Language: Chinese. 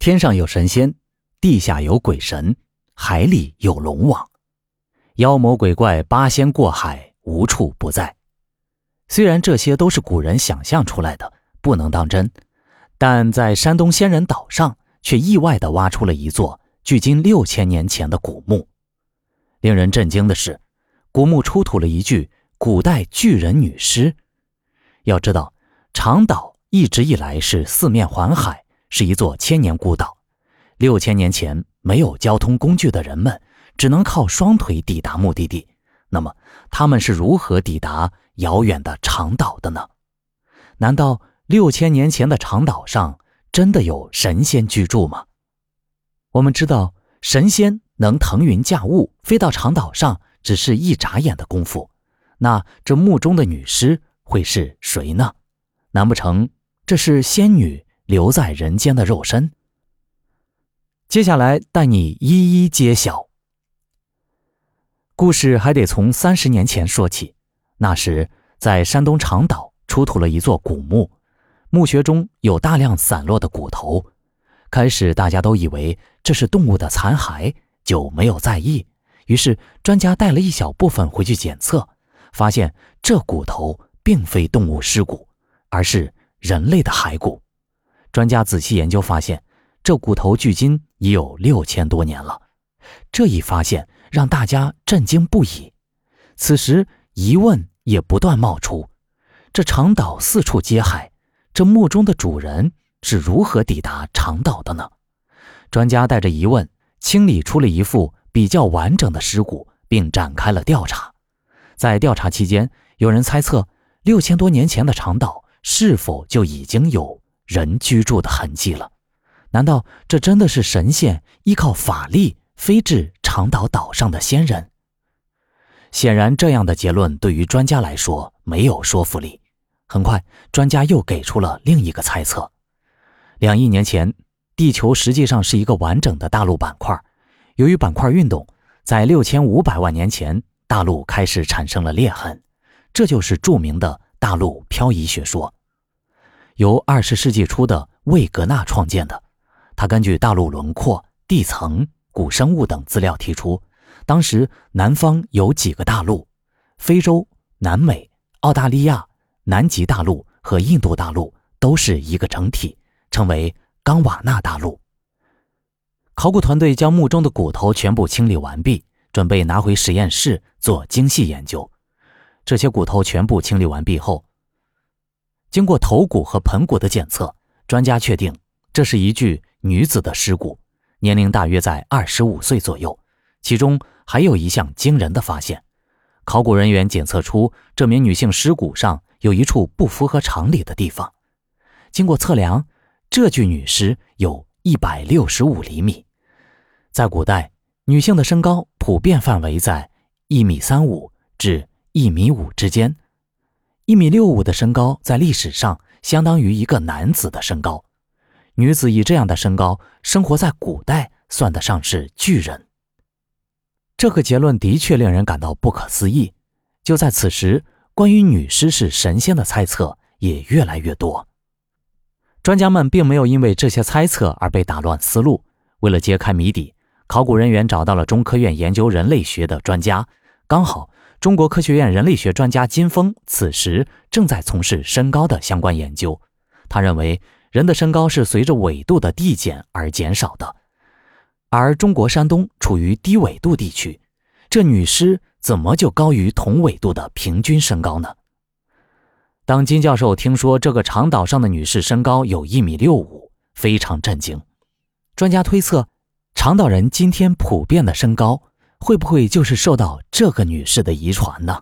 天上有神仙，地下有鬼神，海里有龙王，妖魔鬼怪八仙过海，无处不在。虽然这些都是古人想象出来的，不能当真，但在山东仙人岛上却意外地挖出了一座距今六千年前的古墓。令人震惊的是，古墓出土了一具古代巨人女尸。要知道，长岛一直以来是四面环海，是一座千年孤岛。六千年前，没有交通工具的人们只能靠双腿抵达目的地。那么，他们是如何抵达？遥远的长岛的呢？难道六千年前的长岛上真的有神仙居住吗？我们知道神仙能腾云驾雾，飞到长岛上只是一眨眼的功夫。那这墓中的女尸会是谁呢？难不成这是仙女留在人间的肉身？接下来带你一一揭晓。故事还得从三十年前说起。那时，在山东长岛出土了一座古墓，墓穴中有大量散落的骨头。开始大家都以为这是动物的残骸，就没有在意。于是专家带了一小部分回去检测，发现这骨头并非动物尸骨，而是人类的骸骨。专家仔细研究发现，这骨头距今已有六千多年了。这一发现让大家震惊不已。此时疑问。也不断冒出，这长岛四处皆海，这墓中的主人是如何抵达长岛的呢？专家带着疑问，清理出了一副比较完整的尸骨，并展开了调查。在调查期间，有人猜测，六千多年前的长岛是否就已经有人居住的痕迹了？难道这真的是神仙依靠法力飞至长岛岛上的仙人？显然，这样的结论对于专家来说没有说服力。很快，专家又给出了另一个猜测：两亿年前，地球实际上是一个完整的大陆板块。由于板块运动，在六千五百万年前，大陆开始产生了裂痕，这就是著名的大陆漂移学说，由二十世纪初的魏格纳创建的。他根据大陆轮廓、地层、古生物等资料提出。当时南方有几个大陆，非洲、南美、澳大利亚、南极大陆和印度大陆都是一个整体，称为冈瓦纳大陆。考古团队将墓中的骨头全部清理完毕，准备拿回实验室做精细研究。这些骨头全部清理完毕后，经过头骨和盆骨的检测，专家确定这是一具女子的尸骨，年龄大约在二十五岁左右，其中。还有一项惊人的发现，考古人员检测出这名女性尸骨上有一处不符合常理的地方。经过测量，这具女尸有一百六十五厘米。在古代，女性的身高普遍范围在一米三五至一米五之间，一米六五的身高在历史上相当于一个男子的身高。女子以这样的身高生活在古代，算得上是巨人。这个结论的确令人感到不可思议。就在此时，关于女尸是神仙的猜测也越来越多。专家们并没有因为这些猜测而被打乱思路。为了揭开谜底，考古人员找到了中科院研究人类学的专家。刚好，中国科学院人类学专家金峰此时正在从事身高的相关研究。他认为，人的身高是随着纬度的递减而减少的。而中国山东处于低纬度地区，这女尸怎么就高于同纬度的平均身高呢？当金教授听说这个长岛上的女士身高有一米六五，非常震惊。专家推测，长岛人今天普遍的身高，会不会就是受到这个女士的遗传呢？